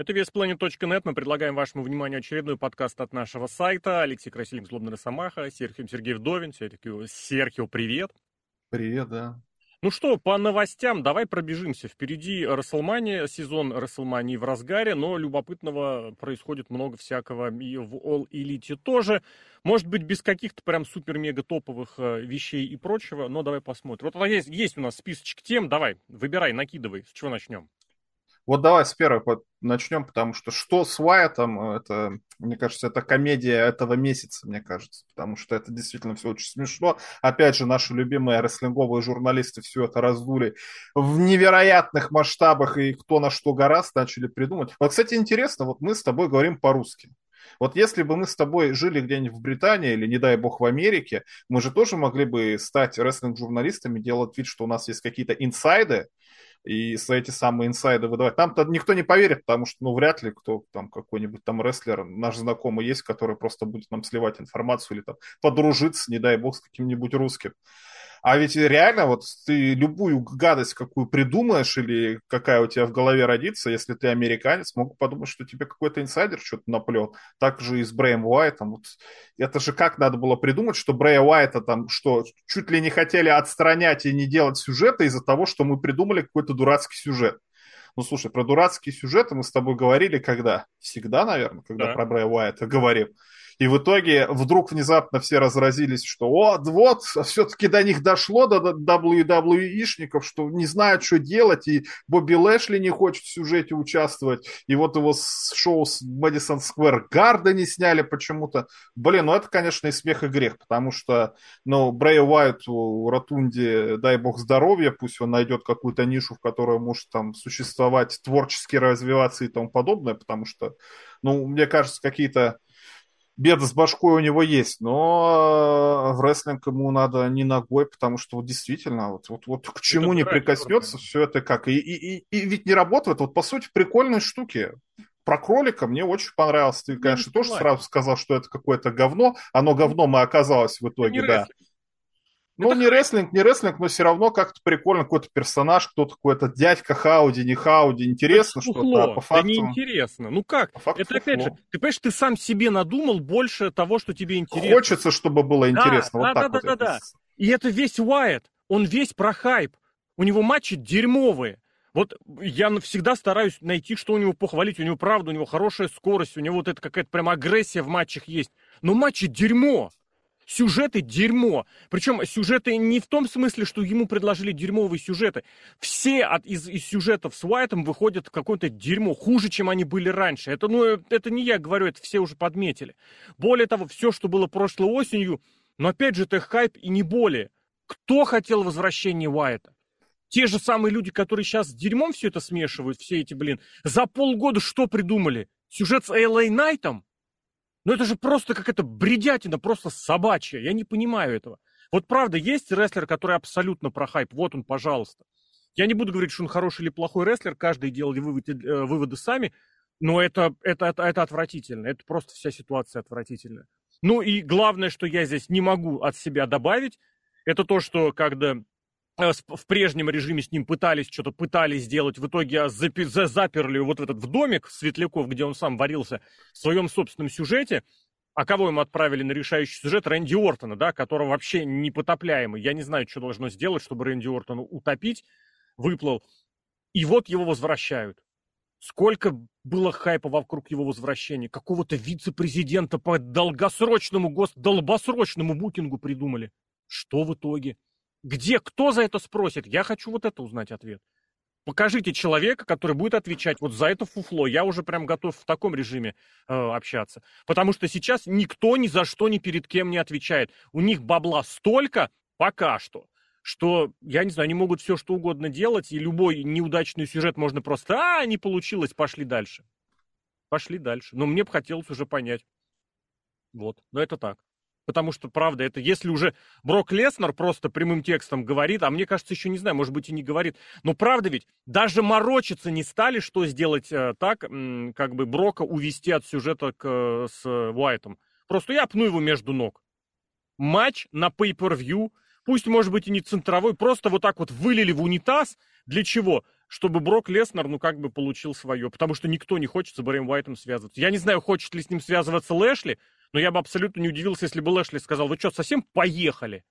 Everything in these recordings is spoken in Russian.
Это веспланет.нет. Мы предлагаем вашему вниманию очередной подкаст от нашего сайта. Алексей Красильник, Злобный Росомаха, Серхио Сергей Вдовин. Серхио, привет. Привет, да. Ну что, по новостям давай пробежимся. Впереди Расселмания, сезон Расселмании в разгаре, но любопытного происходит много всякого и в All Elite тоже. Может быть, без каких-то прям супер-мега топовых э, вещей и прочего, но давай посмотрим. Вот есть, есть у нас списочек тем, давай, выбирай, накидывай, с чего начнем. Вот давай с первого начнем, потому что что с Уайтом, это, мне кажется, это комедия этого месяца, мне кажется, потому что это действительно все очень смешно. Опять же, наши любимые рестлинговые журналисты все это раздули в невероятных масштабах, и кто на что гораздо начали придумать. Вот, кстати, интересно, вот мы с тобой говорим по-русски. Вот если бы мы с тобой жили где-нибудь в Британии или, не дай бог, в Америке, мы же тоже могли бы стать рестлинг-журналистами, делать вид, что у нас есть какие-то инсайды, и эти самые инсайды выдавать. Там-то никто не поверит, потому что, ну, вряд ли кто там какой-нибудь там рестлер, наш знакомый есть, который просто будет нам сливать информацию или там подружиться, не дай бог, с каким-нибудь русским. А ведь реально вот ты любую гадость, какую придумаешь или какая у тебя в голове родится, если ты американец, могут подумать, что тебе какой-то инсайдер что-то наплел. Так же и с Брэем Уайтом. Вот это же как надо было придумать, что Брэя Уайта там что, чуть ли не хотели отстранять и не делать сюжета из-за того, что мы придумали какой-то дурацкий сюжет. Ну, слушай, про дурацкие сюжеты мы с тобой говорили когда? Всегда, наверное, когда да. про Брэя Уайта говорим. И в итоге вдруг внезапно все разразились, что вот, вот, все-таки до них дошло, до WWE-шников, что не знают, что делать, и Бобби Лэшли не хочет в сюжете участвовать, и вот его с шоу с Мэдисон Сквер Гарда не сняли почему-то. Блин, ну это, конечно, и смех, и грех, потому что, ну, Брэй Уайт у Ротунди, дай бог здоровья, пусть он найдет какую-то нишу, в которой может там существовать, творчески развиваться и тому подобное, потому что, ну, мне кажется, какие-то беда с башкой у него есть, но в рестлинг ему надо не ногой, потому что вот действительно, вот, вот, вот к чему это не прикоснется, все это как. И, и, и, и ведь не работает. Вот по сути прикольные штуки. Про кролика мне очень понравилось. Ты, конечно, тоже сразу сказал, что это какое-то говно. Оно говно мы оказалось в итоге, да. Рестлинг. Ну, это не рестлинг, не рестлинг, но все равно как-то прикольно, какой-то персонаж, кто-то какой-то дядька Хауди, не Хауди, интересно что-то, а по факту... Да неинтересно, ну как? По факту это опять фуфло. же, ты понимаешь, ты сам себе надумал больше того, что тебе интересно. Хочется, чтобы было интересно, да, вот да, так да, вот. Да, да, да. И это весь Уайт, он весь про хайп, у него матчи дерьмовые. Вот я всегда стараюсь найти, что у него похвалить. У него правда, у него хорошая скорость, у него вот эта какая-то прям агрессия в матчах есть. Но матчи дерьмо. Сюжеты дерьмо. Причем сюжеты не в том смысле, что ему предложили дерьмовые сюжеты. Все от, из, из сюжетов с Уайтом выходят какое-то дерьмо, хуже, чем они были раньше. Это, ну, это не я говорю, это все уже подметили. Более того, все, что было прошлой осенью, но опять же, это хайп и не более. Кто хотел возвращения Уайта? Те же самые люди, которые сейчас с дерьмом все это смешивают, все эти, блин, за полгода что придумали? Сюжет с Элей Найтом? Ну это же просто какая-то бредятина, просто собачья. Я не понимаю этого. Вот правда, есть рестлер, который абсолютно про хайп. Вот он, пожалуйста. Я не буду говорить, что он хороший или плохой рестлер, каждый делал выводы, э, выводы сами, но это, это, это, это отвратительно. Это просто вся ситуация отвратительная. Ну и главное, что я здесь не могу от себя добавить, это то, что когда в прежнем режиме с ним пытались что-то пытались сделать, в итоге запи- заперли вот этот в домик Светляков, где он сам варился в своем собственном сюжете, а кого ему отправили на решающий сюжет? Рэнди Ортона, да, которого вообще непотопляемый. Я не знаю, что должно сделать, чтобы Рэнди Ортона утопить, выплыл. И вот его возвращают. Сколько было хайпа вокруг его возвращения. Какого-то вице-президента по долгосрочному, гос... долбосрочному букингу придумали. Что в итоге? Где, кто за это спросит? Я хочу вот это узнать ответ. Покажите человека, который будет отвечать вот за это фуфло. Я уже прям готов в таком режиме э, общаться. Потому что сейчас никто ни за что ни перед кем не отвечает. У них бабла столько пока что, что, я не знаю, они могут все что угодно делать, и любой неудачный сюжет можно просто, а, не получилось, пошли дальше. Пошли дальше. Но мне бы хотелось уже понять. Вот, но это так. Потому что, правда, это если уже Брок Леснер просто прямым текстом говорит, а мне кажется, еще не знаю, может быть и не говорит, но правда ведь, даже морочиться не стали, что сделать э, так, м, как бы Брока увести от сюжета к, э, с Уайтом. Просто я пну его между ног. Матч на pay-per-view, пусть, может быть, и не центровой, просто вот так вот вылили в унитаз. Для чего? Чтобы Брок Леснер, ну, как бы получил свое. Потому что никто не хочет с Брэем Уайтом связываться. Я не знаю, хочет ли с ним связываться Лэшли, но я бы абсолютно не удивился, если бы Лэшли сказал, вы что, совсем поехали?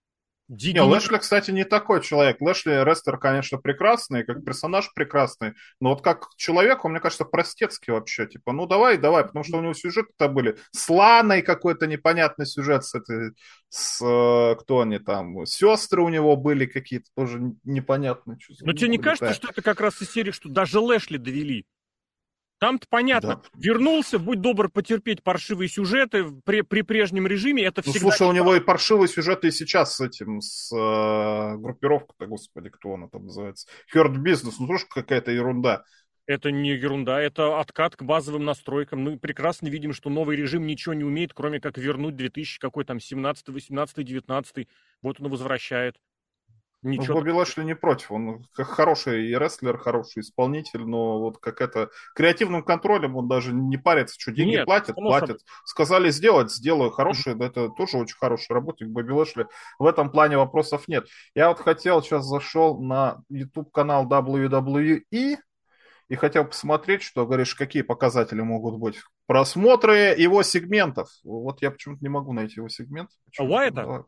Не, Лэшли, кстати, не такой человек. Лэшли Рестер, конечно, прекрасный, как персонаж прекрасный, но вот как человек, он, мне кажется, простецкий вообще. Типа, ну давай, давай, потому что у него сюжеты-то были. С Ланой какой-то непонятный сюжет с этой, с, э, кто они там, сестры у него были какие-то тоже непонятные. Но тебе не кажется, что это как раз из серии, что даже Лэшли довели? Там-то понятно. Да. Вернулся, будь добр потерпеть паршивые сюжеты при, при прежнем режиме. Это ну, всегда... слушай, у него и паршивые сюжеты и сейчас с этим, с э, группировкой-то, господи, кто она там называется? Hurt Business, ну тоже какая-то ерунда. Это не ерунда, это откат к базовым настройкам. Мы прекрасно видим, что новый режим ничего не умеет, кроме как вернуть 2000 какой там 17, 18, 19. Вот он возвращает. Ничего. Ну, Бобби Лэшли не против, он хороший рестлер, хороший исполнитель, но вот как это креативным контролем он даже не парится, что деньги Нет, платят, платят. Собой. Сказали сделать, сделаю хороший, mm-hmm. это тоже очень хороший работник Бобби Лэшли. В этом плане вопросов нет. Я вот хотел, сейчас зашел на YouTube канал WWE и хотел посмотреть, что, говоришь, какие показатели могут быть. Просмотры его сегментов. Вот я почему-то не могу найти его сегмент. А Уайта?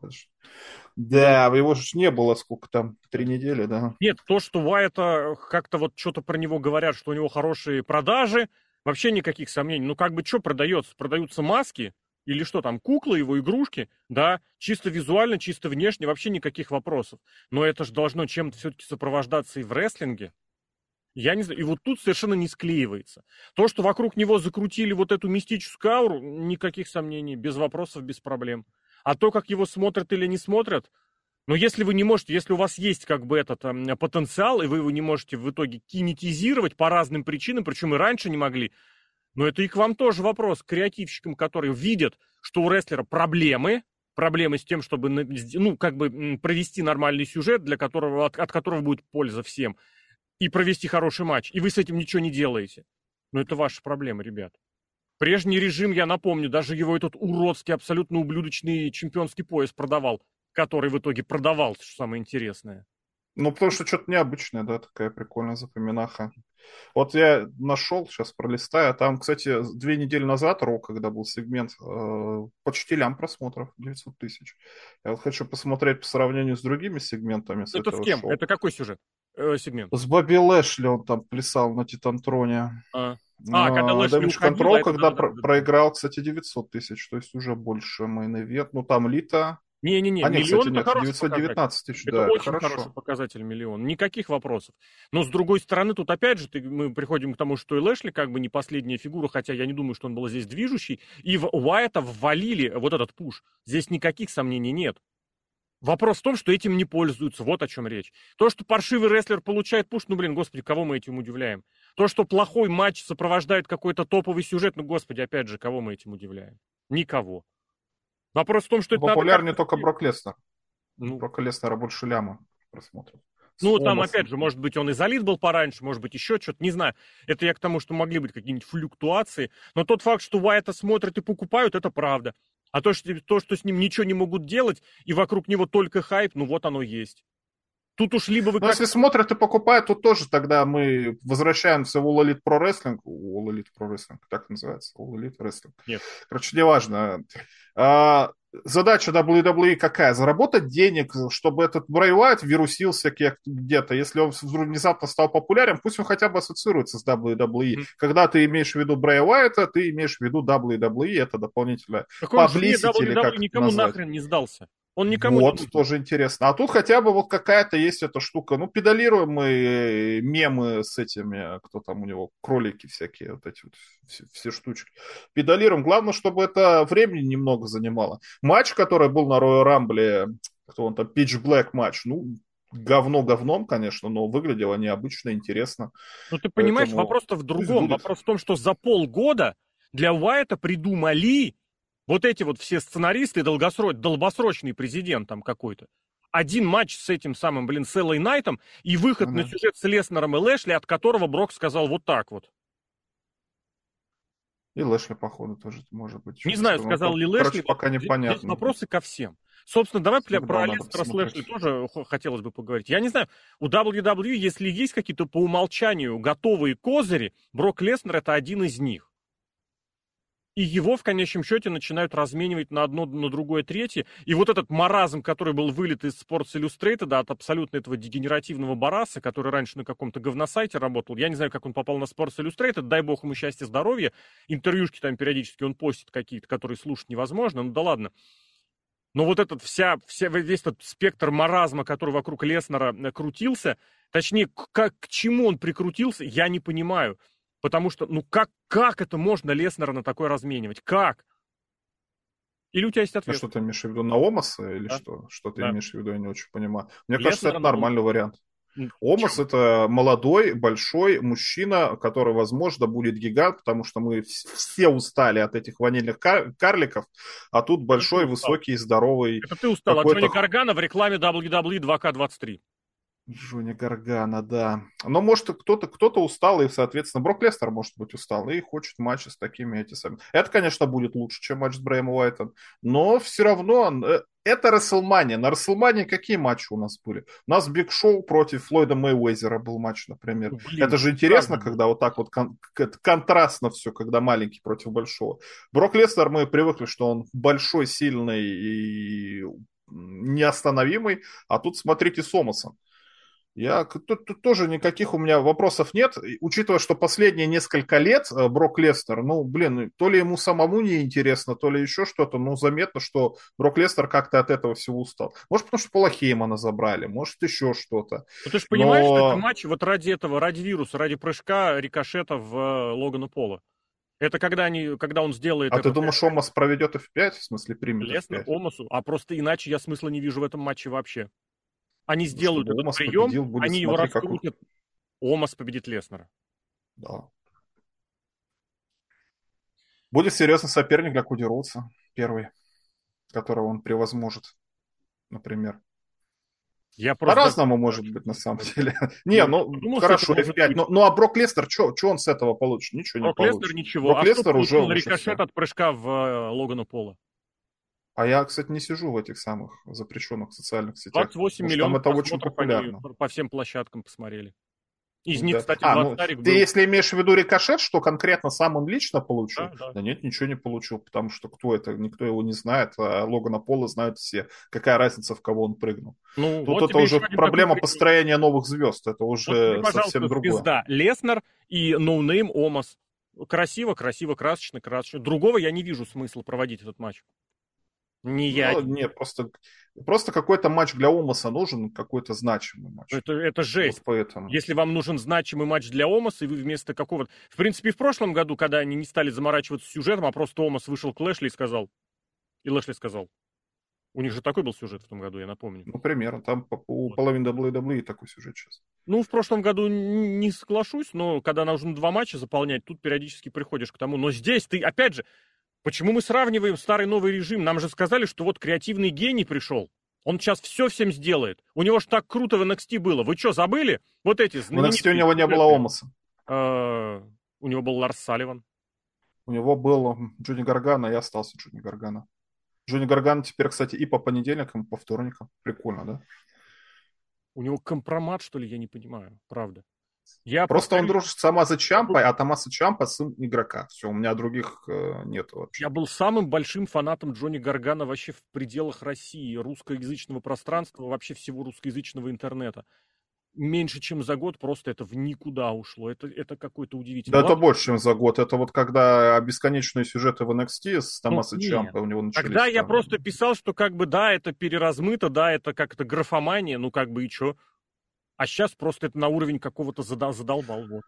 Да, его же не было сколько там, три недели, да. Нет, то, что Уайта как-то вот что-то про него говорят, что у него хорошие продажи, вообще никаких сомнений. Ну как бы что продается? Продаются маски или что там, куклы, его игрушки, да, чисто визуально, чисто внешне, вообще никаких вопросов. Но это же должно чем-то все-таки сопровождаться и в рестлинге. Я не знаю, и вот тут совершенно не склеивается. То, что вокруг него закрутили вот эту мистическую ауру, никаких сомнений, без вопросов, без проблем. А то, как его смотрят или не смотрят, но если вы не можете, если у вас есть как бы этот э, потенциал, и вы его не можете в итоге кинетизировать по разным причинам, причем и раньше не могли, но это и к вам тоже вопрос, к креативщикам, которые видят, что у рестлера проблемы, проблемы с тем, чтобы, ну, как бы провести нормальный сюжет, для которого, от, от которого будет польза всем, и провести хороший матч, и вы с этим ничего не делаете. Но это ваша проблема, ребят. Прежний режим, я напомню, даже его этот уродский, абсолютно ублюдочный чемпионский пояс продавал, который в итоге продавал, что самое интересное. Ну, потому что что-то необычное, да, такая прикольная запоминаха. Вот я нашел, сейчас пролистаю, а там, кстати, две недели назад, Ро, когда был сегмент, э, почти лям просмотров, 900 тысяч. Я вот хочу посмотреть по сравнению с другими сегментами. С Это с кем? Шоу. Это какой сюжет? Э, сегмент? С Бобби Лэшли он там плясал на Титантроне. А. А, когда Лэшли Damage Control, когда да, про- да, проиграл, кстати, 900 тысяч, то есть уже больше мейн Ну, там Лита... Не-не-не, а нет, миллион кстати, нет, это 919 тысяч, это да, очень хорошо. хороший показатель миллион, никаких вопросов. Но с другой стороны, тут опять же ты, мы приходим к тому, что и Лэшли как бы не последняя фигура, хотя я не думаю, что он был здесь движущий, и в Уайта ввалили вот этот пуш. Здесь никаких сомнений нет. Вопрос в том, что этим не пользуются, вот о чем речь. То, что паршивый рестлер получает пуш, ну, блин, господи, кого мы этим удивляем? То, что плохой матч сопровождает какой-то топовый сюжет, ну, господи, опять же, кого мы этим удивляем? Никого. Вопрос в том, что это Популярнее надо... только Брок Леснер. Ну, Брок Леснера больше ляма просмотров. Ну, там, опять же, может быть, он и залит был пораньше, может быть, еще что-то, не знаю. Это я к тому, что могли быть какие-нибудь флюктуации. Но тот факт, что Уайта смотрят и покупают, это правда. А то что, то, что с ним ничего не могут делать, и вокруг него только хайп, ну вот оно есть. Тут уж либо вы... Ну, как... если смотрят и покупают, то тоже тогда мы возвращаемся в All Elite Pro Wrestling. All Elite Pro Wrestling, так называется? All Elite Wrestling. Нет. Короче, неважно. А, задача WWE какая? Заработать денег, чтобы этот Брэй Уайт вирусился где-то. Если он внезапно стал популярен, пусть он хотя бы ассоциируется с WWE. Mm-hmm. Когда ты имеешь в виду Брэй Уайта, ты имеешь в виду WWE, это дополнительное publicity, или как никому назвать. нахрен не сдался. Он никому вот, не тоже интересно. А тут хотя бы вот какая-то есть эта штука. Ну, педалируем мы мемы с этими, кто там у него, кролики всякие, вот эти вот все, все штучки. Педалируем. Главное, чтобы это времени немного занимало. Матч, который был на Royal Rumble, кто он там, Pitch Black матч, ну, говно говном, конечно, но выглядело необычно, интересно. Ну, ты понимаешь, Поэтому... вопрос-то в другом. Вопрос в том, что за полгода для Уайта придумали вот эти вот все сценаристы, долгосроч, долгосрочный президент там какой-то, один матч с этим самым, блин, с Эллой Найтом и выход ага. на сюжет с Леснером и Лэшли, от которого Брок сказал вот так вот. И Лэшли, походу, тоже может быть. Не знаю, сказал ли Лэшли. Короче, пока непонятно. Здесь вопросы ко всем. Собственно, давай Всегда про Лестера с Лэшли тоже хотелось бы поговорить. Я не знаю, у WWE, если есть какие-то по умолчанию готовые козыри, Брок Леснер это один из них. И его в конечном счете начинают разменивать на одно, на другое, третье. И вот этот маразм, который был вылет из Sports Illustrated, да, от абсолютно этого дегенеративного бараса, который раньше на каком-то говносайте работал. Я не знаю, как он попал на Sports Illustrated, дай бог ему счастья, здоровья. Интервьюшки там периодически он постит какие-то, которые слушать невозможно. Ну да ладно. Но вот этот вся, вся, весь этот спектр маразма, который вокруг Леснера э, крутился, точнее, к, к чему он прикрутился, я не понимаю. Потому что, ну как, как это можно Леснера на такой разменивать? Как? Или у тебя есть ответ? А что ты имеешь в виду, на Омаса или да? что? Что ты да. имеешь в виду, я не очень понимаю. Мне Леснера кажется, это нормальный Омас. вариант. Омас это молодой, большой мужчина, который, возможно, будет гигант, потому что мы все устали от этих ванильных кар- карликов, а тут большой, высокий, здоровый. Это ты устал от Джонни Гаргана в рекламе WWE 2K23. Джонни Гаргана, да. Но может кто-то кто-то устал, и, соответственно, Брок Лестер может быть устал и хочет матча с такими эти самыми. Это, конечно, будет лучше, чем матч с Брэем Уайтом, но все равно э, это Расселмания. На Расселмании какие матчи у нас были? У нас Биг Шоу против Флойда Мэйуэзера был матч, например. Блин, это же интересно, правда. когда вот так вот кон- контрастно все, когда маленький против большого. Брок Лестер, мы привыкли, что он большой, сильный и неостановимый, а тут смотрите Сомаса. Я тут, тут тоже никаких у меня вопросов нет, учитывая, что последние несколько лет э, Брок Лестер, ну, блин, то ли ему самому не интересно, то ли еще что-то, ну, заметно, что Брок Лестер как-то от этого всего устал. Может, потому что Пола Хеймана забрали, может, еще что-то. Ну, ты же понимаешь, Но... что это матч вот ради этого, ради вируса, ради прыжка рикошета в э, Логана Пола. Это когда, они, когда он сделает... А ты думаешь, Омас проведет F5, в смысле примет Лестер, Омасу, а просто иначе я смысла не вижу в этом матче вообще. Они сделают этот Омас прием, победил, они его раскрутят. Как... Омас победит Леснера. Да. Будет серьезный соперник для Куди Роудса, первый, которого он превозможет, например. Я просто... По-разному может быть, на самом деле. не, ну, ну хорошо, F5. Ну, ну, а Брок Лестер, что он с этого получит? Ничего Брок не получит. Брок Лестер ничего. Брок а Лестер уже рикошет от прыжка в э, Логана Пола. А я, кстати, не сижу в этих самых запрещенных социальных сетях. 28 миллионов там это очень популярно. По всем площадкам посмотрели. Из них, да. кстати, а, ну, ты был... если имеешь в виду рикошет, что конкретно сам он лично получил? Да, да. да нет, ничего не получил, потому что кто это? Никто его не знает, а Логана Пола знают все. Какая разница, в кого он прыгнул? Ну, Тут вот это уже проблема построения новых звезд. Это уже вот, совсем другое. Звезда Леснар и ноунейм Омас. Красиво, красиво, красочно, красочно. Другого я не вижу смысла проводить этот матч. Не я. Ну, нет, просто, просто какой-то матч для Омаса нужен, какой-то значимый матч. Это, это жесть. Вот поэтому. Если вам нужен значимый матч для Омаса, и вы вместо какого-то... В принципе, в прошлом году, когда они не стали заморачиваться сюжетом, а просто Омас вышел к Лэшли и сказал... И Лэшли сказал. У них же такой был сюжет в том году, я напомню. Ну, примерно. Там у вот. половины WWE такой сюжет сейчас. Ну, в прошлом году не соглашусь, но когда нужно два матча заполнять, тут периодически приходишь к тому. Но здесь ты, опять же, Почему мы сравниваем старый новый режим? Нам же сказали, что вот креативный гений пришел. Он сейчас все всем сделает. У него же так круто в NXT было. Вы что, забыли? Вот эти В NXT у него не было Омаса. А, у него был Ларс Салливан. У него был Джонни Гаргана, и остался Джонни Гаргана. Джонни Гаргана теперь, кстати, и по понедельникам, и по вторникам. Прикольно, да? У него компромат, что ли, я не понимаю, правда. Я Просто повторю... он дружит с Томаса Чампой, а Томаса Чампа сын игрока. Все, у меня других э, нет вообще. Я был самым большим фанатом Джонни Гаргана вообще в пределах России, русскоязычного пространства, вообще всего русскоязычного интернета. Меньше, чем за год, просто это в никуда ушло. Это, это какой-то удивительный. Да, это больше, чем за год. Это вот когда бесконечные сюжеты в NXT с Томаса ну, Чампа у него начались. Тогда там... я просто писал, что как бы да, это переразмыто, да, это как-то графомания, ну как бы и что. А сейчас просто это на уровень какого-то задол- задолбал. Вот.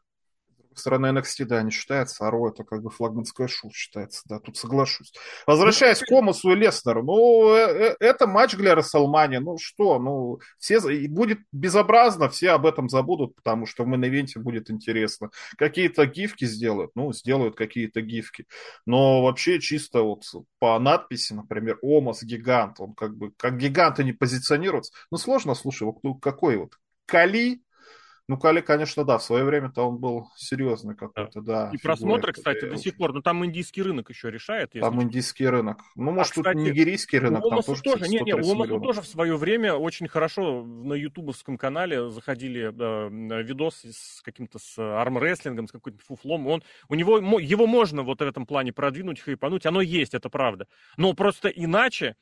С стороны NXT, да, не считается, а Raw это как бы флагманское шоу считается, да, тут соглашусь. Возвращаясь к Омосу и Леснару, ну, э, э, это матч для РестлМании, ну что, ну, все, будет безобразно, все об этом забудут, потому что в мейн-ивенте будет интересно. Какие-то гифки сделают, ну, сделают какие-то гифки, но вообще чисто вот по надписи, например, Омас гигант, он как бы, как гиганты не позиционируется, ну, сложно, слушай, вот какой вот Кали, Ну, Кали, конечно, да, в свое время-то он был серьезный какой-то, да. И просмотры, кстати, до сих пор. Но там индийский рынок еще решает. Там индийский рынок. Ну, может, а, кстати, тут нигерийский рынок, там тоже, тоже не, не, Ломасу тоже в свое время очень хорошо на ютубовском канале заходили э, видосы с каким-то с армрестлингом, с каким-то фуфлом. Он, у него, его можно вот в этом плане продвинуть, хайпануть. Оно есть, это правда. Но просто иначе,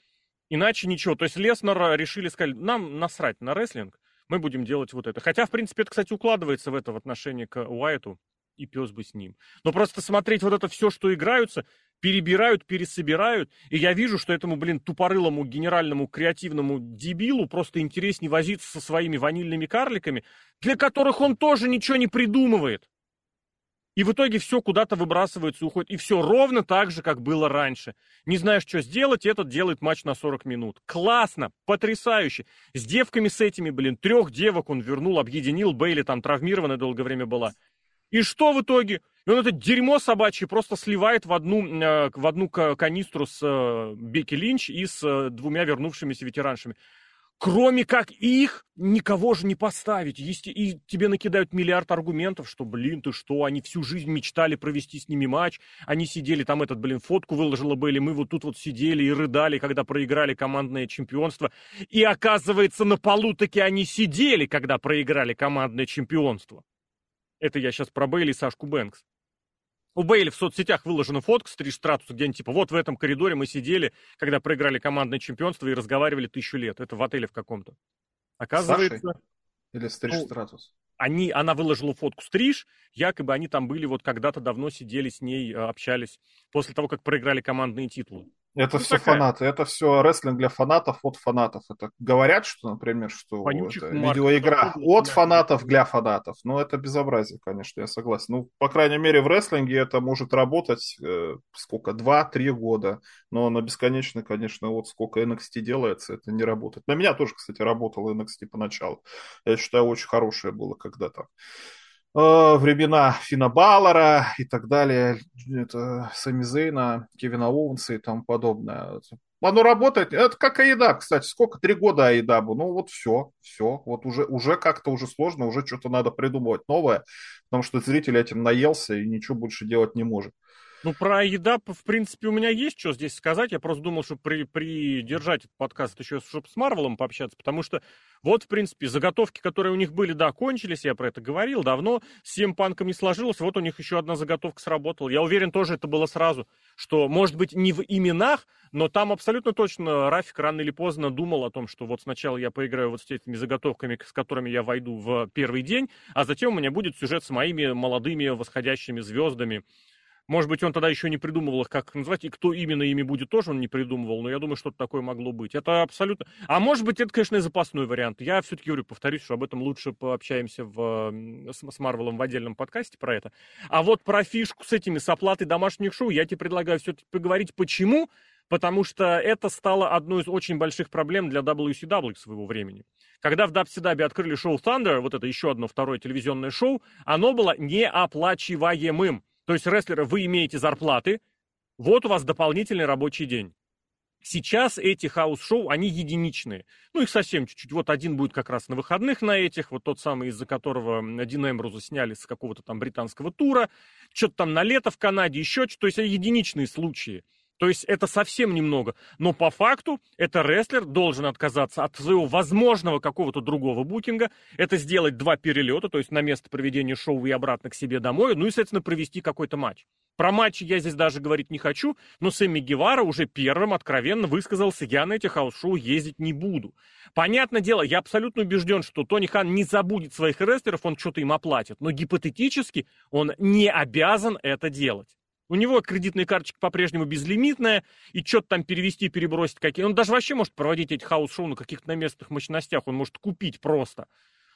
иначе ничего. То есть Леснер решили сказать, нам насрать на рестлинг, мы будем делать вот это. Хотя, в принципе, это, кстати, укладывается в это в отношении к Уайту, и пес бы с ним. Но просто смотреть вот это все, что играются, перебирают, пересобирают, и я вижу, что этому, блин, тупорылому генеральному креативному дебилу просто интереснее возиться со своими ванильными карликами, для которых он тоже ничего не придумывает. И в итоге все куда-то выбрасывается, уходит. И все ровно так же, как было раньше. Не знаешь, что сделать, этот делает матч на 40 минут. Классно, потрясающе. С девками с этими, блин, трех девок он вернул, объединил. Бейли там травмированная долгое время была. И что в итоге? И он это дерьмо собачье просто сливает в одну, э, в одну канистру с э, Бекки Линч и с э, двумя вернувшимися ветераншами. Кроме как их, никого же не поставить. И тебе накидают миллиард аргументов, что, блин, ты что, они всю жизнь мечтали провести с ними матч. Они сидели, там этот, блин, фотку выложила Бейли, мы вот тут вот сидели и рыдали, когда проиграли командное чемпионство. И оказывается, на полу таки они сидели, когда проиграли командное чемпионство. Это я сейчас про Бейли и Сашку Бэнкс. У Бейли в соцсетях выложена фотка с Триш Стратуса, где они типа, вот в этом коридоре мы сидели, когда проиграли командное чемпионство и разговаривали тысячу лет. Это в отеле в каком-то. Оказывается... Сашей? Или с Триш ну, Стратус? Они, она выложила фотку Стриж, якобы они там были, вот когда-то давно сидели с ней, э, общались, после того, как проиграли командные титулы. Это ну, все такая. фанаты, это все рестлинг для фанатов от фанатов. Это говорят, что, например, что это видеоигра от фанатов для фанатов. Но это безобразие, конечно, я согласен. Ну, по крайней мере, в рестлинге это может работать э, сколько, два-три года. Но на бесконечно, конечно, вот сколько NXT делается, это не работает. На меня тоже, кстати, работал NXT поначалу. Я считаю, очень хорошее было когда-то. Э, времена Фина Баллара и так далее, это Сами Зейна, Кевина Оуэнса и тому подобное. Оно работает, это как Аида, кстати, сколько, три года Аидабу, ну вот все, все, вот уже, уже как-то уже сложно, уже что-то надо придумывать новое, потому что зритель этим наелся и ничего больше делать не может. Ну, про еда, в принципе, у меня есть что здесь сказать. Я просто думал, что при, придержать этот подкаст еще, чтобы с Марвелом пообщаться, потому что вот, в принципе, заготовки, которые у них были, да, кончились, я про это говорил давно, с Сим Панком не сложилось, вот у них еще одна заготовка сработала. Я уверен, тоже это было сразу, что, может быть, не в именах, но там абсолютно точно Рафик рано или поздно думал о том, что вот сначала я поиграю вот с этими заготовками, с которыми я войду в первый день, а затем у меня будет сюжет с моими молодыми восходящими звездами, может быть, он тогда еще не придумывал их, как назвать, и кто именно ими будет, тоже он не придумывал, но я думаю, что-то такое могло быть. Это абсолютно... А может быть, это, конечно, и запасной вариант. Я все-таки, говорю, повторюсь, что об этом лучше пообщаемся в... с Марвелом в отдельном подкасте про это. А вот про фишку с этими, с оплатой домашних шоу, я тебе предлагаю все-таки поговорить, почему потому что это стало одной из очень больших проблем для WCW своего времени. Когда в WCW открыли шоу Thunder, вот это еще одно второе телевизионное шоу, оно было неоплачиваемым. То есть, рестлеры, вы имеете зарплаты, вот у вас дополнительный рабочий день. Сейчас эти хаус-шоу, они единичные. Ну, их совсем чуть-чуть. Вот один будет как раз на выходных на этих, вот тот самый, из-за которого Дина Эмброуза сняли с какого-то там британского тура, что-то там на лето в Канаде, еще что-то. То есть, единичные случаи. То есть это совсем немного. Но по факту это рестлер должен отказаться от своего возможного какого-то другого букинга. Это сделать два перелета, то есть на место проведения шоу и обратно к себе домой. Ну и, соответственно, провести какой-то матч. Про матчи я здесь даже говорить не хочу, но Сэмми Гевара уже первым откровенно высказался, я на эти хаус-шоу ездить не буду. Понятное дело, я абсолютно убежден, что Тони Хан не забудет своих рестлеров, он что-то им оплатит. Но гипотетически он не обязан это делать. У него кредитная карточка по-прежнему безлимитная, и что-то там перевести, перебросить какие. Он даже вообще может проводить эти хаус-шоу на каких-то на местных мощностях, он может купить просто.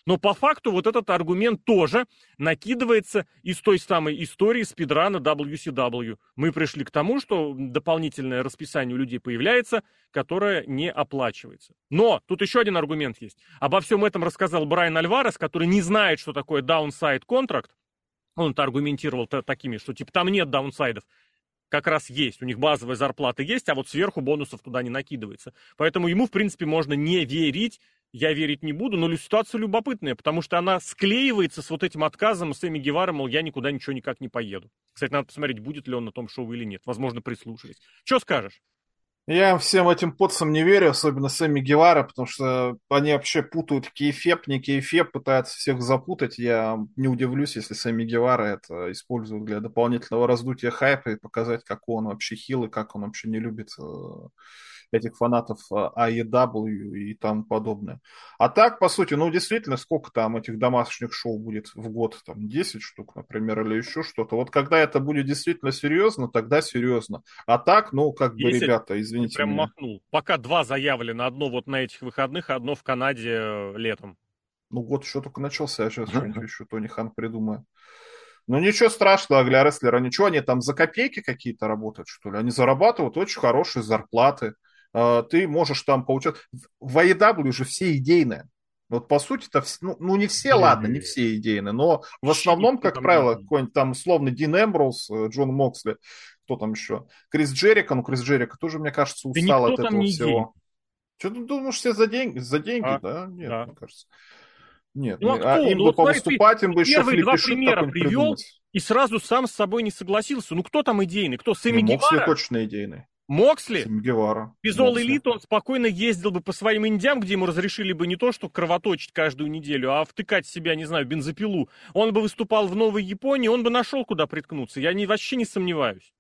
Но по факту вот этот аргумент тоже накидывается из той самой истории спидрана WCW. Мы пришли к тому, что дополнительное расписание у людей появляется, которое не оплачивается. Но тут еще один аргумент есть. Обо всем этом рассказал Брайан Альварес, который не знает, что такое downside контракт, он это аргументировал такими, что типа там нет даунсайдов. Как раз есть, у них базовая зарплата есть, а вот сверху бонусов туда не накидывается. Поэтому ему, в принципе, можно не верить, я верить не буду, но ситуация любопытная, потому что она склеивается с вот этим отказом Сэмми Гевара, мол, я никуда ничего никак не поеду. Кстати, надо посмотреть, будет ли он на том шоу или нет. Возможно, прислушались. Что скажешь? Я всем этим подсам не верю, особенно Сэмми Гевара, потому что они вообще путают кейфеп, не кейфеп, пытаются всех запутать. Я не удивлюсь, если Сэмми Гевара это используют для дополнительного раздутия хайпа и показать, как он вообще хил и как он вообще не любит э, этих фанатов AEW э, и там подобное. А так, по сути, ну, действительно, сколько там этих домашних шоу будет в год? Там 10 штук, например, или еще что-то. Вот когда это будет действительно серьезно, тогда серьезно. А так, ну, как бы, Если ребята, извините прям меня. махнул. Пока два заявлены, одно вот на этих выходных, одно в Канаде э, летом. Ну, год еще только начался, я сейчас что-нибудь еще Тони Хан придумаю. Ну, ничего страшного для рестлера. Ничего, они там за копейки какие-то работают, что ли? Они зарабатывают очень хорошие зарплаты. А, ты можешь там получать... В AEW же все идейные. Вот по сути это ну, ну не все, ладно, не все идейные, но в основном, как правило, какой-нибудь там условно Дин Эмброуз, э, Джон Моксли, кто там еще? Крис Джерика, ну Крис Джерика тоже, мне кажется, устал от этого всего. Что ты думаешь, все за деньги? За деньги, а, да? Нет, да. мне кажется. Нет, ну, а, а им ну, бы вот повыступать, им бы еще Первые два примера привел придумать. и сразу сам с собой не согласился. Ну кто там идейный? Кто? Сэмми ну, Моксли точно идейный. Моксли? Гевара. Без All Elite он спокойно ездил бы по своим индиям, где ему разрешили бы не то, что кровоточить каждую неделю, а втыкать себя, не знаю, бензопилу. Он бы выступал в Новой Японии, он бы нашел, куда приткнуться. Я не, вообще не сомневаюсь.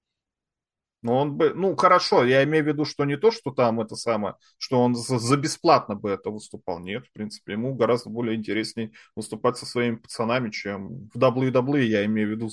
Ну, он бы, ну, хорошо, я имею в виду, что не то, что там это самое, что он за, за бесплатно бы это выступал. Нет, в принципе, ему гораздо более интереснее выступать со своими пацанами, чем в WWE, я имею в виду,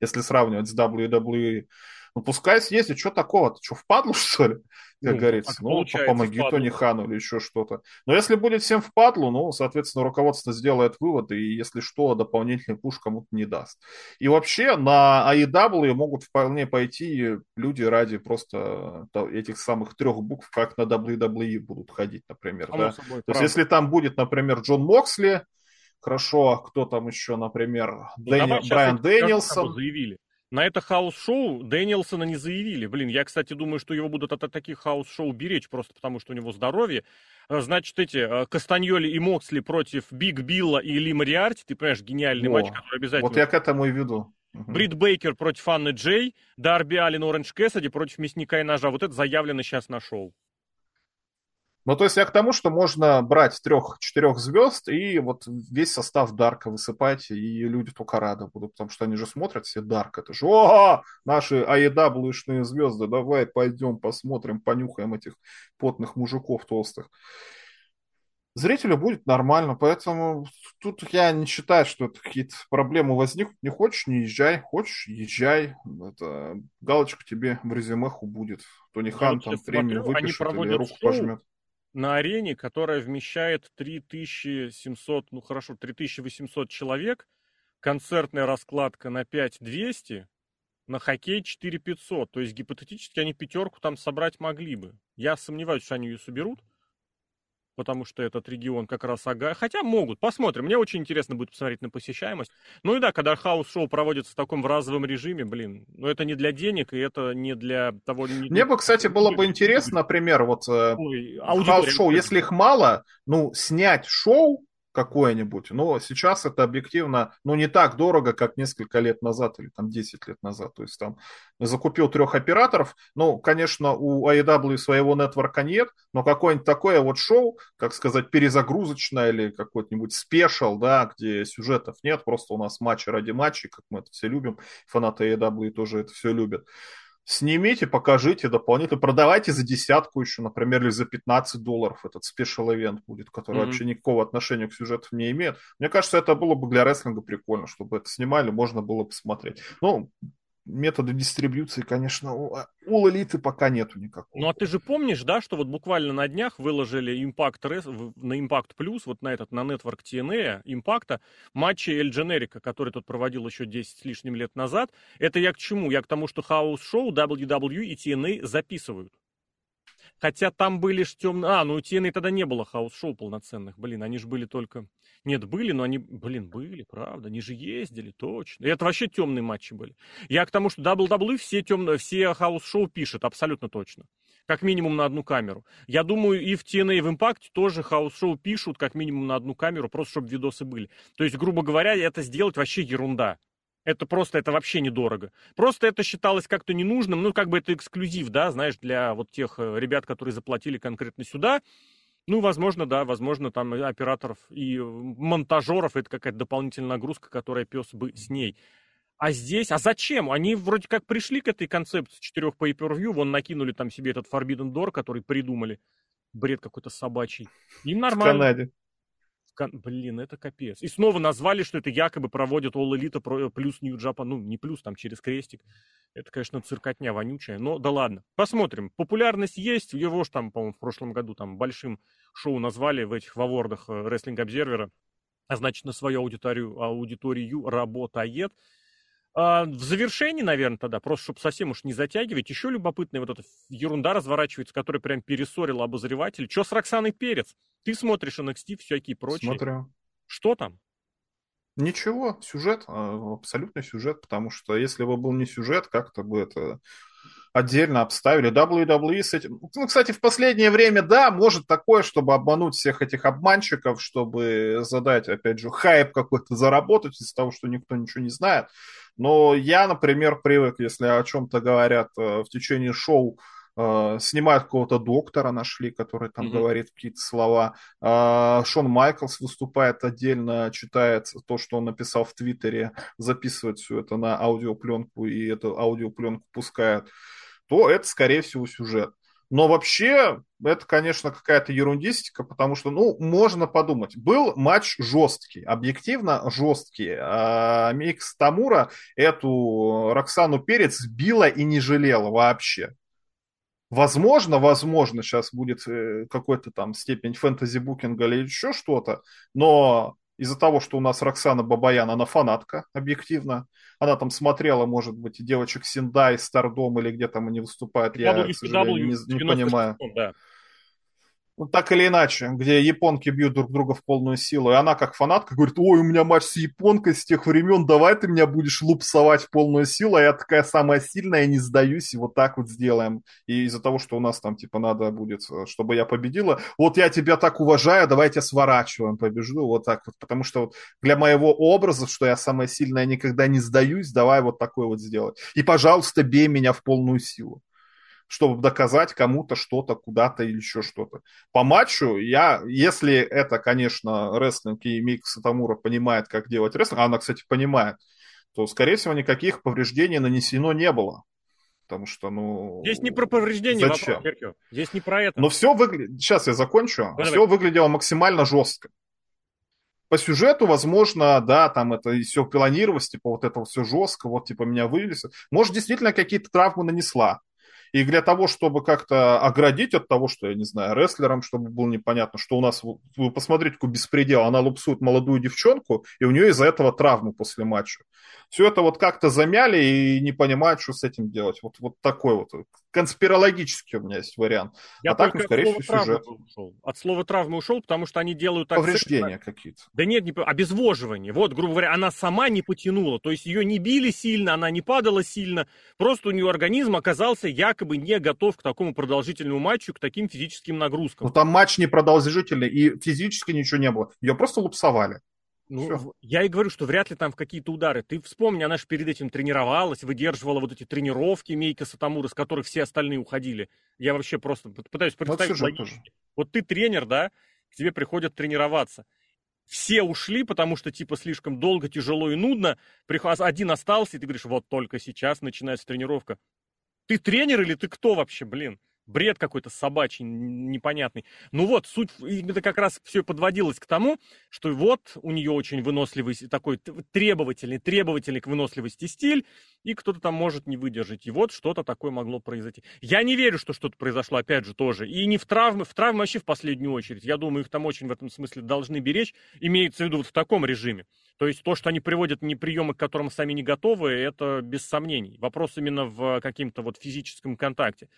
если сравнивать с WWE ну, пускай съездит, что такого-то? Что, впадло, что ли? Как ну, говорится. Ну, помоги Тони Хану или еще что-то. Но если будет всем впадлу, ну, соответственно, руководство сделает выводы, и если что, дополнительный пуш кому-то не даст. И вообще на AEW могут вполне пойти люди ради просто этих самых трех букв, как на WWE будут ходить, например. да? Собой, То есть, если там будет, например, Джон Моксли, хорошо, а кто там еще, например, ну, Дэни... Брайан Дэнилсон. Заявили. На это хаус-шоу Дэниелсона не заявили. Блин, я, кстати, думаю, что его будут от таких хаус-шоу беречь, просто потому что у него здоровье. Э, значит, эти э, Кастаньоли и Моксли против Биг Билла и Ли Мариарти, ты понимаешь, гениальный О, матч, который обязательно... Вот я к этому и веду. Брит Бейкер против Анны Джей, Дарби Аллен Оранж Кэссиди против Мясника и Ножа. Вот это заявлено сейчас на шоу. Ну, то есть я к тому, что можно брать трех-четырех звезд и вот весь состав Дарка высыпать, и люди только рады будут, потому что они же смотрят все Дарк. Это же, о, наши аедаблышные звезды, давай пойдем посмотрим, понюхаем этих потных мужиков толстых. Зрителю будет нормально, поэтому тут я не считаю, что это какие-то проблемы возникнут. Не хочешь, не езжай, хочешь, езжай. Это галочка тебе в резюмеху будет. Тони Хан там премию выпишет или руку шоу. пожмет на арене, которая вмещает 3700, ну хорошо, 3800 человек, концертная раскладка на 5200, на хоккей 4500. То есть гипотетически они пятерку там собрать могли бы. Я сомневаюсь, что они ее соберут потому что этот регион как раз ага. Хотя могут, посмотрим. Мне очень интересно будет посмотреть на посещаемость. Ну и да, когда хаус-шоу проводится в таком в разовом режиме, блин, ну это не для денег, и это не для того... Не Мне бы, кстати, было бы интересно, например, вот э, хаус-шоу, если их мало, ну, снять шоу, какое-нибудь. Но сейчас это объективно, ну, не так дорого, как несколько лет назад или там 10 лет назад. То есть там закупил трех операторов. Ну, конечно, у AEW своего нетворка нет, но какое-нибудь такое вот шоу, как сказать, перезагрузочное или какой-нибудь special, да, где сюжетов нет, просто у нас матчи ради матчей, как мы это все любим. Фанаты AEW тоже это все любят снимите, покажите дополнительно, продавайте за десятку еще, например, или за 15 долларов этот спешл event будет, который mm-hmm. вообще никакого отношения к сюжету не имеет. Мне кажется, это было бы для рестлинга прикольно, чтобы это снимали, можно было посмотреть. Ну, методы дистрибьюции, конечно, у, а, у элиты пока нету никакого. Ну а ты же помнишь, да, что вот буквально на днях выложили Impact на Impact Plus, вот на этот, на Network TNA, Impact, матчи Эль Дженерика, который тут проводил еще 10 с лишним лет назад. Это я к чему? Я к тому, что шоу, WWE и TNA записывают. Хотя там были ж темные... А, ну у TNA тогда не было хаус-шоу полноценных. Блин, они же были только... Нет, были, но они, блин, были, правда. Они же ездили, точно. И это вообще темные матчи были. Я к тому, что WWE все темные, все хаус-шоу пишет, абсолютно точно. как минимум на одну камеру. Я думаю, и в TNA, и в Impact тоже хаус-шоу пишут как минимум на одну камеру, просто чтобы видосы были. То есть, грубо говоря, это сделать вообще ерунда. Это просто, это вообще недорого. Просто это считалось как-то ненужным, ну, как бы это эксклюзив, да, знаешь, для вот тех э, ребят, которые заплатили конкретно сюда. Ну, возможно, да, возможно, там операторов и монтажеров это какая-то дополнительная нагрузка, которая пес бы с ней. А здесь, а зачем? Они вроде как пришли к этой концепции четырех pay per view вон накинули там себе этот Forbidden Door, который придумали. Бред какой-то собачий. Им нормально. В Канаде. Блин, это капец. И снова назвали, что это якобы проводят All Elite плюс New Japan. Ну, не плюс, там через крестик. Это, конечно, циркотня вонючая. Но да ладно. Посмотрим. Популярность есть. Его же там, по-моему, в прошлом году там большим шоу назвали в этих в Wrestling Observer. А значит, на свою аудиторию, аудиторию работает. А, в завершении, наверное, тогда, просто чтобы совсем уж не затягивать, еще любопытная вот эта ерунда разворачивается, которая прям перессорила обозревателей. Что с Роксаной Перец? Ты смотришь NXT, всякие прочие. Смотрю. Что там? Ничего, сюжет, а, абсолютный сюжет, потому что если бы был не сюжет, как-то бы это отдельно обставили. WWE с этим... Ну, кстати, в последнее время, да, может такое, чтобы обмануть всех этих обманщиков, чтобы задать, опять же, хайп какой-то заработать из-за того, что никто ничего не знает. Но я, например, привык, если о чем-то говорят э, в течение шоу, снимают какого-то доктора, нашли, который там mm-hmm. говорит какие-то слова. Э, Шон Майклс выступает отдельно, читает то, что он написал в Твиттере, записывает все это на аудиопленку и эту аудиопленку пускает, то это, скорее всего, сюжет. Но вообще, это, конечно, какая-то ерундистика, потому что, ну, можно подумать. Был матч жесткий, объективно жесткий. А Микс Тамура эту Роксану Перец била и не жалела вообще. Возможно, возможно, сейчас будет э, какой-то там степень фэнтези-букинга или еще что-то, но из-за того, что у нас Роксана Бабаян, она фанатка, объективно. Она там смотрела, может быть, девочек Синдай, Стардом или где там они выступают, я, к сожалению, не, не понимаю. Да ну, так или иначе, где японки бьют друг друга в полную силу, и она как фанатка говорит, ой, у меня матч с японкой с тех времен, давай ты меня будешь лупсовать в полную силу, а я такая самая сильная, не сдаюсь, и вот так вот сделаем. И из-за того, что у нас там, типа, надо будет, чтобы я победила, вот я тебя так уважаю, давайте сворачиваем, побежду, вот так вот, потому что вот для моего образа, что я самая сильная, никогда не сдаюсь, давай вот такой вот сделать. И, пожалуйста, бей меня в полную силу чтобы доказать кому-то что-то, куда-то или еще что-то. По матчу я, если это, конечно, рестлинг и Мик Сатамура понимает, как делать рестлинг, а она, кстати, понимает, то, скорее всего, никаких повреждений нанесено не было. Потому что, ну... Здесь не про повреждение Зачем? вопрос, Здесь не про это. Но все выглядит... Сейчас я закончу. Давай, все выглядело максимально жестко. По сюжету, возможно, да, там это и все планировалось, типа вот это все жестко, вот типа меня вывели. Может, действительно какие-то травмы нанесла. И для того, чтобы как-то оградить от того, что, я не знаю, рестлерам, чтобы было непонятно, что у нас, вы посмотрите, какой беспредел, она лупсует молодую девчонку, и у нее из-за этого травмы после матча. Все это вот как-то замяли и не понимают, что с этим делать. Вот, вот такой вот конспирологический у меня есть вариант. Я а так, ну, скорее всего, сюжет. Ушел. От слова травмы ушел, потому что они делают... Повреждения акцент, какие-то. Да нет, не, обезвоживание. Вот, грубо говоря, она сама не потянула. То есть ее не били сильно, она не падала сильно. Просто у нее организм оказался якобы не готов к такому продолжительному матчу, к таким физическим нагрузкам. Ну там матч не продолжительный, и физически ничего не было. Ее просто лупсовали. Ну, Все. я и говорю, что вряд ли там в какие-то удары. Ты вспомни, она же перед этим тренировалась, выдерживала вот эти тренировки Мейка Сатамура, с которых все остальные уходили. Я вообще просто пытаюсь представить вот, вот ты тренер, да, к тебе приходят тренироваться. Все ушли, потому что, типа, слишком долго, тяжело и нудно. Один остался, и ты говоришь, вот только сейчас начинается тренировка. Ты тренер или ты кто вообще, блин? бред какой-то собачий, непонятный. Ну вот, суть, это как раз все подводилось к тому, что вот у нее очень выносливый, такой требовательный, требовательный к выносливости стиль, и кто-то там может не выдержать. И вот что-то такое могло произойти. Я не верю, что что-то произошло, опять же, тоже. И не в травмы, в травмы вообще в последнюю очередь. Я думаю, их там очень в этом смысле должны беречь, имеется в виду вот в таком режиме. То есть то, что они приводят не приемы, к которым сами не готовы, это без сомнений. Вопрос именно в каким-то вот физическом контакте.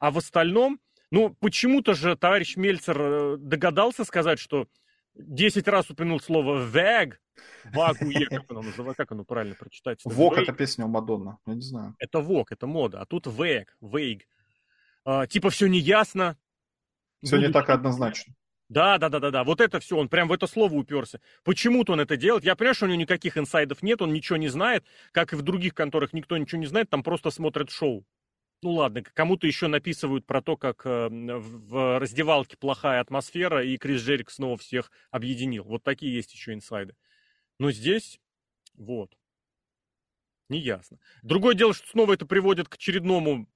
А в остальном, ну, почему-то же товарищ Мельцер э, догадался сказать, что 10 раз упомянул слово «вэг», Вагуе, как оно называется, как оно правильно прочитать? Вок это песня у Мадонна, я не знаю. Это вок, это мода, а тут вэг, вейг. э, типа все неясно. Все не так однозначно. Да, да, да, да, да. Вот это все, он прям в это слово уперся. Почему-то он это делает. Я понимаю, что у него никаких инсайдов нет, он ничего не знает, как и в других конторах никто ничего не знает, там просто смотрят шоу. Ну ладно, кому-то еще написывают про то, как э, в раздевалке плохая атмосфера, и Крис Джерик снова всех объединил. Вот такие есть еще инсайды. Но здесь, вот, неясно. Другое дело, что снова это приводит к очередному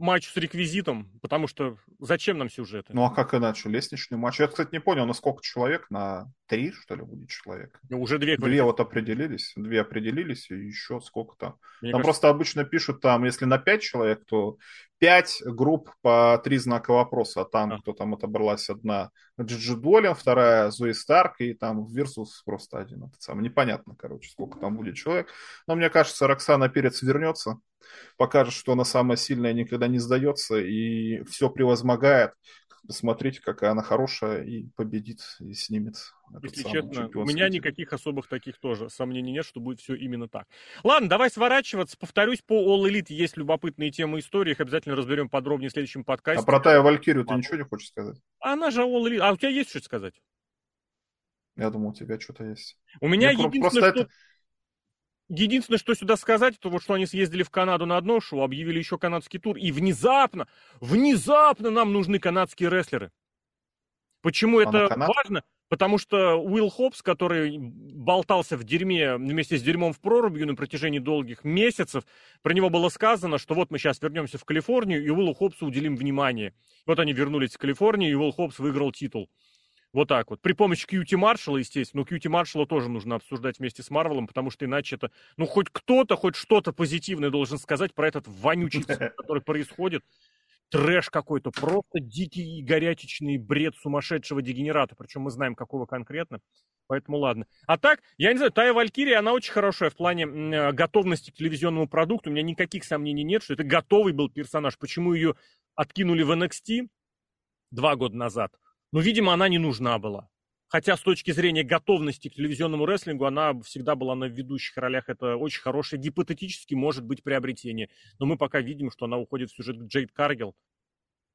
матч с реквизитом, потому что зачем нам сюжеты? Ну а как иначе? Лестничный матч. Я, кстати, не понял, на сколько человек? На три, что ли, будет человек? Ну, уже две Две вот определились, две определились, и еще сколько там. Мне там кажется... просто обычно пишут, там, если на пять человек, то пять групп по три знака вопроса, а там, а. кто там отобралась одна Джиджи Долин, вторая Зои Старк, и там versus просто один. Это самое непонятно, короче, сколько там будет человек. Но мне кажется, Роксана Перес вернется, покажет, что она самая сильная, никогда не сдается и все превозмогает. Посмотрите, какая она хорошая, и победит, и снимет. Если честно, у меня никаких особых таких тоже сомнений нет, что будет все именно так. Ладно, давай сворачиваться. Повторюсь, по All Elite есть любопытные темы истории, их обязательно разберем подробнее в следующем подкасте. А про Тая Валькирию ты ничего не хочешь сказать? Она же All Elite. А у тебя есть что сказать? Я думал, у тебя что-то есть. У меня ну, единственное, что... Это... Единственное, что сюда сказать, это вот что они съездили в Канаду на одно шоу, объявили еще канадский тур, и внезапно, внезапно нам нужны канадские рестлеры. Почему а это важно? Потому что Уилл Хопс, который болтался в дерьме вместе с дерьмом в прорубью на протяжении долгих месяцев, про него было сказано, что вот мы сейчас вернемся в Калифорнию, и Уиллу Хопсу уделим внимание. Вот они вернулись в Калифорнию, и Уилл Хопс выиграл титул. Вот так вот. При помощи Кьюти Маршала, естественно. Но Кьюти Маршала тоже нужно обсуждать вместе с Марвелом, потому что иначе это... Ну, хоть кто-то, хоть что-то позитивное должен сказать про этот вонючий который происходит. Трэш какой-то. Просто дикий и горячечный бред сумасшедшего дегенерата. Причем мы знаем, какого конкретно. Поэтому ладно. А так, я не знаю, Тая Валькирия, она очень хорошая в плане э, готовности к телевизионному продукту. У меня никаких сомнений нет, что это готовый был персонаж. Почему ее откинули в NXT два года назад? Но, видимо, она не нужна была. Хотя с точки зрения готовности к телевизионному рестлингу она всегда была на ведущих ролях. Это очень хорошее, гипотетически может быть приобретение. Но мы пока видим, что она уходит в сюжет Джейд Каргел.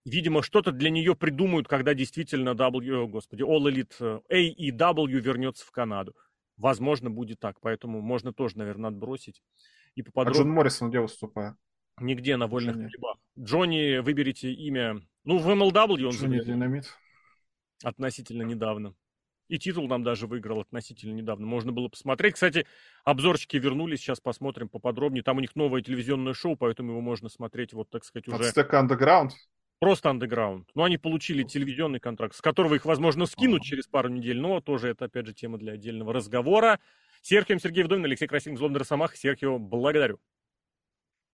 Видимо, что-то для нее придумают, когда действительно W, господи, All Elite AEW вернется в Канаду. Возможно, будет так. Поэтому можно тоже, наверное, отбросить. И поподробнее... А Джон Моррисон где выступает? Нигде на вольных хлебах. Джонни, выберите имя. Ну, в MLW он Джонни Динамит относительно недавно. И титул нам даже выиграл относительно недавно. Можно было посмотреть. Кстати, обзорчики вернулись. Сейчас посмотрим поподробнее. Там у них новое телевизионное шоу, поэтому его можно смотреть, вот так сказать, уже... Ацтек Underground? Просто андеграунд. Но они получили телевизионный контракт, с которого их, возможно, скинут через пару недель. Но тоже это, опять же, тема для отдельного разговора. Серхием Сергей Вдовин, Алексей Красильников, Злобный Росомах. Серхио, благодарю.